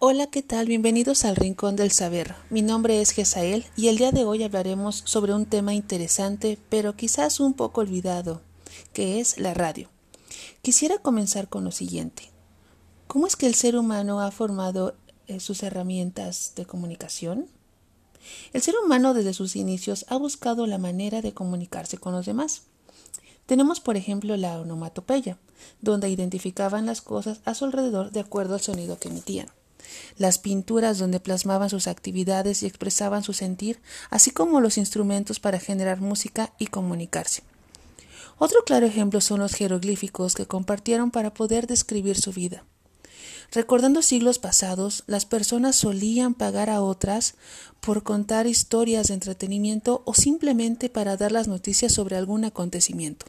Hola, ¿qué tal? Bienvenidos al Rincón del Saber. Mi nombre es Gesael y el día de hoy hablaremos sobre un tema interesante, pero quizás un poco olvidado, que es la radio. Quisiera comenzar con lo siguiente. ¿Cómo es que el ser humano ha formado eh, sus herramientas de comunicación? El ser humano desde sus inicios ha buscado la manera de comunicarse con los demás. Tenemos, por ejemplo, la onomatopeya, donde identificaban las cosas a su alrededor de acuerdo al sonido que emitían las pinturas donde plasmaban sus actividades y expresaban su sentir, así como los instrumentos para generar música y comunicarse. Otro claro ejemplo son los jeroglíficos que compartieron para poder describir su vida. Recordando siglos pasados, las personas solían pagar a otras por contar historias de entretenimiento o simplemente para dar las noticias sobre algún acontecimiento.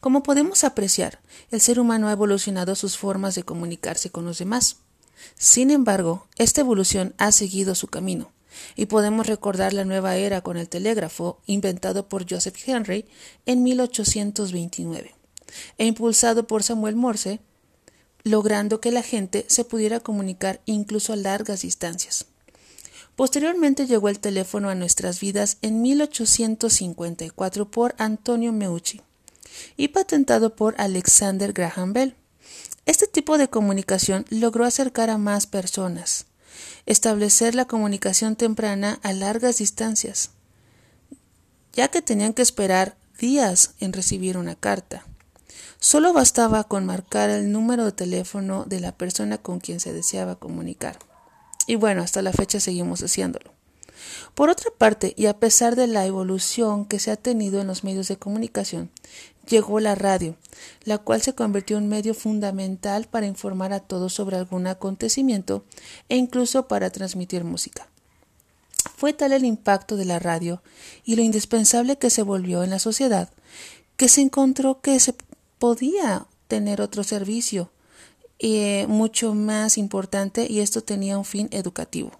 Como podemos apreciar, el ser humano ha evolucionado sus formas de comunicarse con los demás. Sin embargo, esta evolución ha seguido su camino, y podemos recordar la nueva era con el telégrafo inventado por Joseph Henry en 1829 e impulsado por Samuel Morse, logrando que la gente se pudiera comunicar incluso a largas distancias. Posteriormente llegó el teléfono a nuestras vidas en 1854 por Antonio Meucci y patentado por Alexander Graham Bell. Este tipo de comunicación logró acercar a más personas, establecer la comunicación temprana a largas distancias, ya que tenían que esperar días en recibir una carta. Solo bastaba con marcar el número de teléfono de la persona con quien se deseaba comunicar. Y bueno, hasta la fecha seguimos haciéndolo. Por otra parte, y a pesar de la evolución que se ha tenido en los medios de comunicación, llegó la radio, la cual se convirtió en un medio fundamental para informar a todos sobre algún acontecimiento e incluso para transmitir música. Fue tal el impacto de la radio y lo indispensable que se volvió en la sociedad que se encontró que se podía tener otro servicio eh, mucho más importante y esto tenía un fin educativo.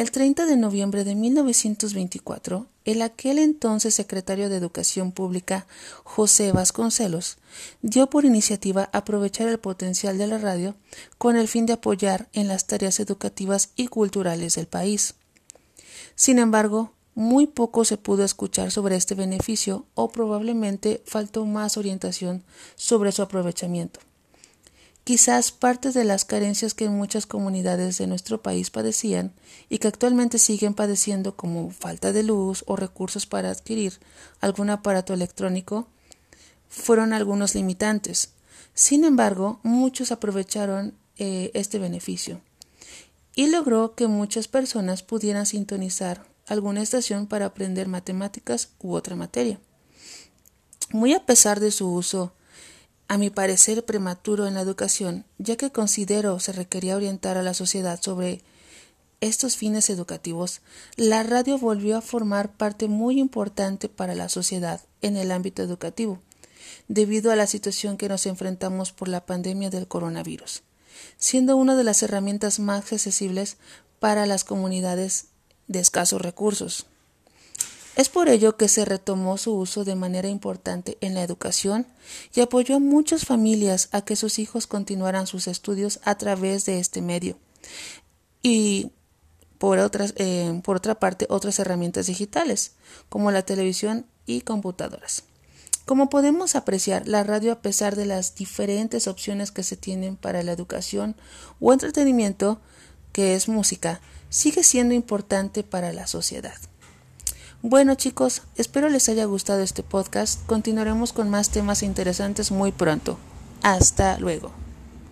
El 30 de noviembre de 1924, el aquel entonces secretario de Educación Pública, José Vasconcelos, dio por iniciativa aprovechar el potencial de la radio con el fin de apoyar en las tareas educativas y culturales del país. Sin embargo, muy poco se pudo escuchar sobre este beneficio o probablemente faltó más orientación sobre su aprovechamiento. Quizás parte de las carencias que muchas comunidades de nuestro país padecían y que actualmente siguen padeciendo como falta de luz o recursos para adquirir algún aparato electrónico fueron algunos limitantes. Sin embargo, muchos aprovecharon eh, este beneficio y logró que muchas personas pudieran sintonizar alguna estación para aprender matemáticas u otra materia. Muy a pesar de su uso a mi parecer prematuro en la educación, ya que considero se requería orientar a la sociedad sobre estos fines educativos, la radio volvió a formar parte muy importante para la sociedad en el ámbito educativo, debido a la situación que nos enfrentamos por la pandemia del coronavirus, siendo una de las herramientas más accesibles para las comunidades de escasos recursos. Es por ello que se retomó su uso de manera importante en la educación y apoyó a muchas familias a que sus hijos continuaran sus estudios a través de este medio. Y eh, por otra parte, otras herramientas digitales, como la televisión y computadoras. Como podemos apreciar, la radio, a pesar de las diferentes opciones que se tienen para la educación o entretenimiento, que es música, sigue siendo importante para la sociedad. Bueno chicos, espero les haya gustado este podcast. Continuaremos con más temas interesantes muy pronto. Hasta luego.